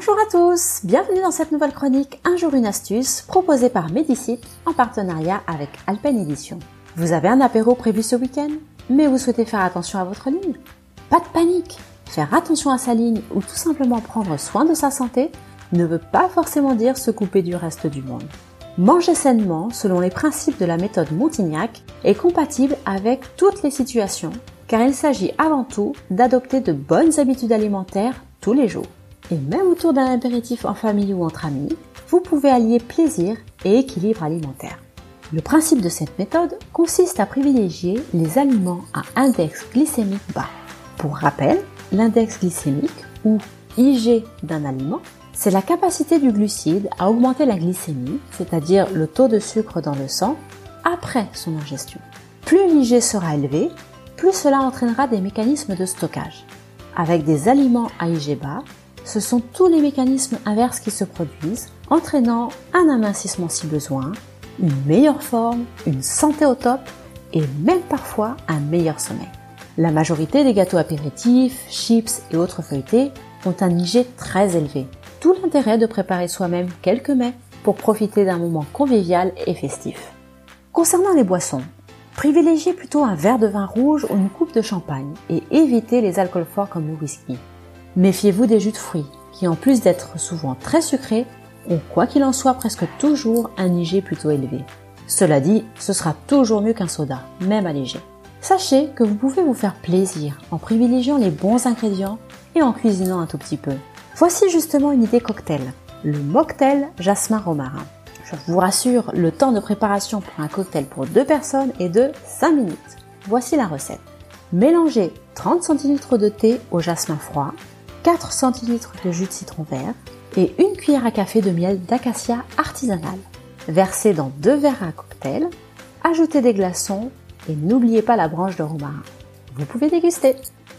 Bonjour à tous, bienvenue dans cette nouvelle chronique Un jour une astuce proposée par Medicite en partenariat avec Alpen Edition. Vous avez un apéro prévu ce week-end, mais vous souhaitez faire attention à votre ligne? Pas de panique Faire attention à sa ligne ou tout simplement prendre soin de sa santé ne veut pas forcément dire se couper du reste du monde. Manger sainement, selon les principes de la méthode Montignac, est compatible avec toutes les situations, car il s'agit avant tout d'adopter de bonnes habitudes alimentaires tous les jours. Et même autour d'un apéritif en famille ou entre amis, vous pouvez allier plaisir et équilibre alimentaire. Le principe de cette méthode consiste à privilégier les aliments à index glycémique bas. Pour rappel, l'index glycémique ou IG d'un aliment c'est la capacité du glucide à augmenter la glycémie, c'est-à-dire le taux de sucre dans le sang, après son ingestion. Plus l'IG sera élevé, plus cela entraînera des mécanismes de stockage. Avec des aliments à IG bas, ce sont tous les mécanismes inverses qui se produisent, entraînant un amincissement si besoin, une meilleure forme, une santé au top et même parfois un meilleur sommeil. La majorité des gâteaux apéritifs, chips et autres feuilletés ont un IG très élevé, tout l'intérêt de préparer soi-même quelques mets pour profiter d'un moment convivial et festif. Concernant les boissons, privilégiez plutôt un verre de vin rouge ou une coupe de champagne et évitez les alcools forts comme le whisky. Méfiez-vous des jus de fruits qui en plus d'être souvent très sucrés ont quoi qu'il en soit presque toujours un IG plutôt élevé. Cela dit, ce sera toujours mieux qu'un soda, même allégé. Sachez que vous pouvez vous faire plaisir en privilégiant les bons ingrédients et en cuisinant un tout petit peu. Voici justement une idée cocktail, le mocktail jasmin romarin. Je vous rassure, le temps de préparation pour un cocktail pour deux personnes est de 5 minutes. Voici la recette. Mélangez 30 cl de thé au jasmin froid, 4 cl de jus de citron vert et une cuillère à café de miel d'acacia artisanal. Versez dans deux verres à cocktail, ajoutez des glaçons et n'oubliez pas la branche de romarin. Vous pouvez déguster.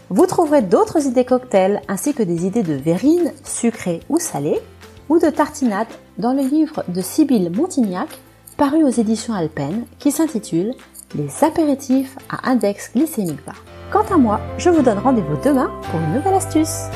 Vous trouverez d'autres idées cocktails ainsi que des idées de verrines sucrées ou salées ou de tartinades dans le livre de Sibylle Montignac paru aux éditions Alpen qui s'intitule Les apéritifs à index glycémique bas. Quant à moi, je vous donne rendez-vous demain pour une nouvelle astuce.